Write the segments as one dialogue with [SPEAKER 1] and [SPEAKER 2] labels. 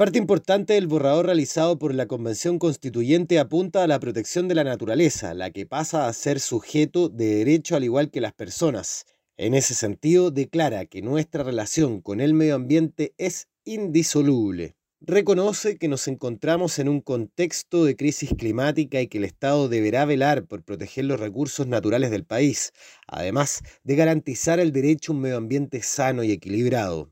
[SPEAKER 1] Parte importante del borrador realizado por la Convención Constituyente apunta a la protección de la naturaleza, la que pasa a ser sujeto de derecho al igual que las personas. En ese sentido, declara que nuestra relación con el medio ambiente es indisoluble. Reconoce que nos encontramos en un contexto de crisis climática y que el Estado deberá velar por proteger los recursos naturales del país, además de garantizar el derecho a un medio ambiente sano y equilibrado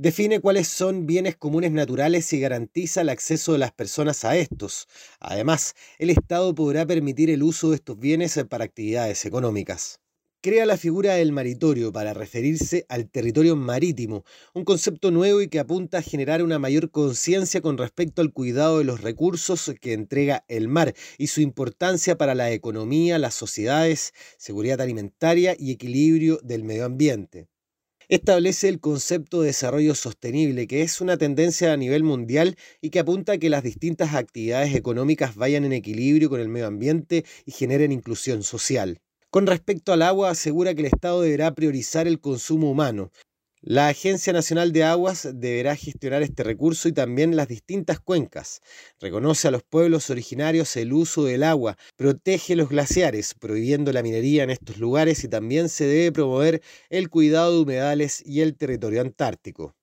[SPEAKER 1] define cuáles son bienes comunes naturales y garantiza el acceso de las personas a estos. Además, el Estado podrá permitir el uso de estos bienes para actividades económicas. Crea la figura del maritorio para referirse al territorio marítimo, un concepto nuevo y que apunta a generar una mayor conciencia con respecto al cuidado de los recursos que entrega el mar y su importancia para la economía, las sociedades, seguridad alimentaria y equilibrio del medio ambiente establece el concepto de desarrollo sostenible, que es una tendencia a nivel mundial y que apunta a que las distintas actividades económicas vayan en equilibrio con el medio ambiente y generen inclusión social. Con respecto al agua, asegura que el Estado deberá priorizar el consumo humano, la Agencia Nacional de Aguas deberá gestionar este recurso y también las distintas cuencas. Reconoce a los pueblos originarios el uso del agua, protege los glaciares, prohibiendo la minería en estos lugares y también se debe promover el cuidado de humedales y el territorio antártico.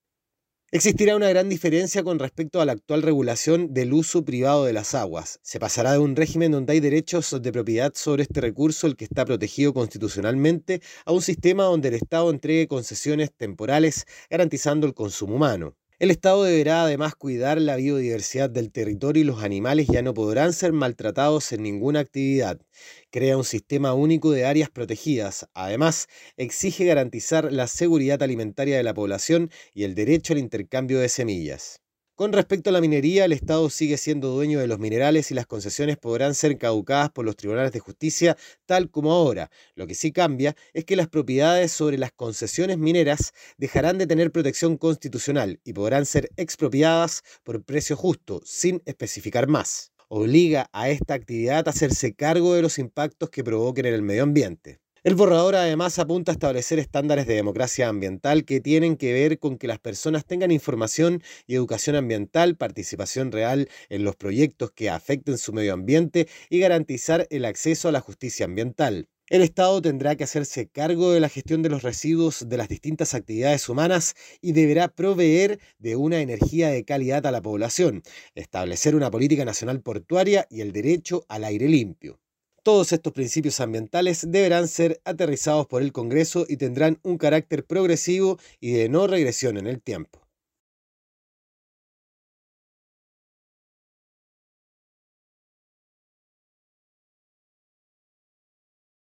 [SPEAKER 1] Existirá una gran diferencia con respecto a la actual regulación del uso privado de las aguas. Se pasará de un régimen donde hay derechos de propiedad sobre este recurso, el que está protegido constitucionalmente, a un sistema donde el Estado entregue concesiones temporales garantizando el consumo humano. El Estado deberá además cuidar la biodiversidad del territorio y los animales ya no podrán ser maltratados en ninguna actividad. Crea un sistema único de áreas protegidas. Además, exige garantizar la seguridad alimentaria de la población y el derecho al intercambio de semillas. Con respecto a la minería, el Estado sigue siendo dueño de los minerales y las concesiones podrán ser caducadas por los tribunales de justicia tal como ahora. Lo que sí cambia es que las propiedades sobre las concesiones mineras dejarán de tener protección constitucional y podrán ser expropiadas por precio justo, sin especificar más. Obliga a esta actividad a hacerse cargo de los impactos que provoquen en el medio ambiente. El borrador además apunta a establecer estándares de democracia ambiental que tienen que ver con que las personas tengan información y educación ambiental, participación real en los proyectos que afecten su medio ambiente y garantizar el acceso a la justicia ambiental. El Estado tendrá que hacerse cargo de la gestión de los residuos de las distintas actividades humanas y deberá proveer de una energía de calidad a la población, establecer una política nacional portuaria y el derecho al aire limpio. Todos estos principios ambientales deberán ser aterrizados por el Congreso y tendrán un carácter progresivo y de no regresión en el tiempo.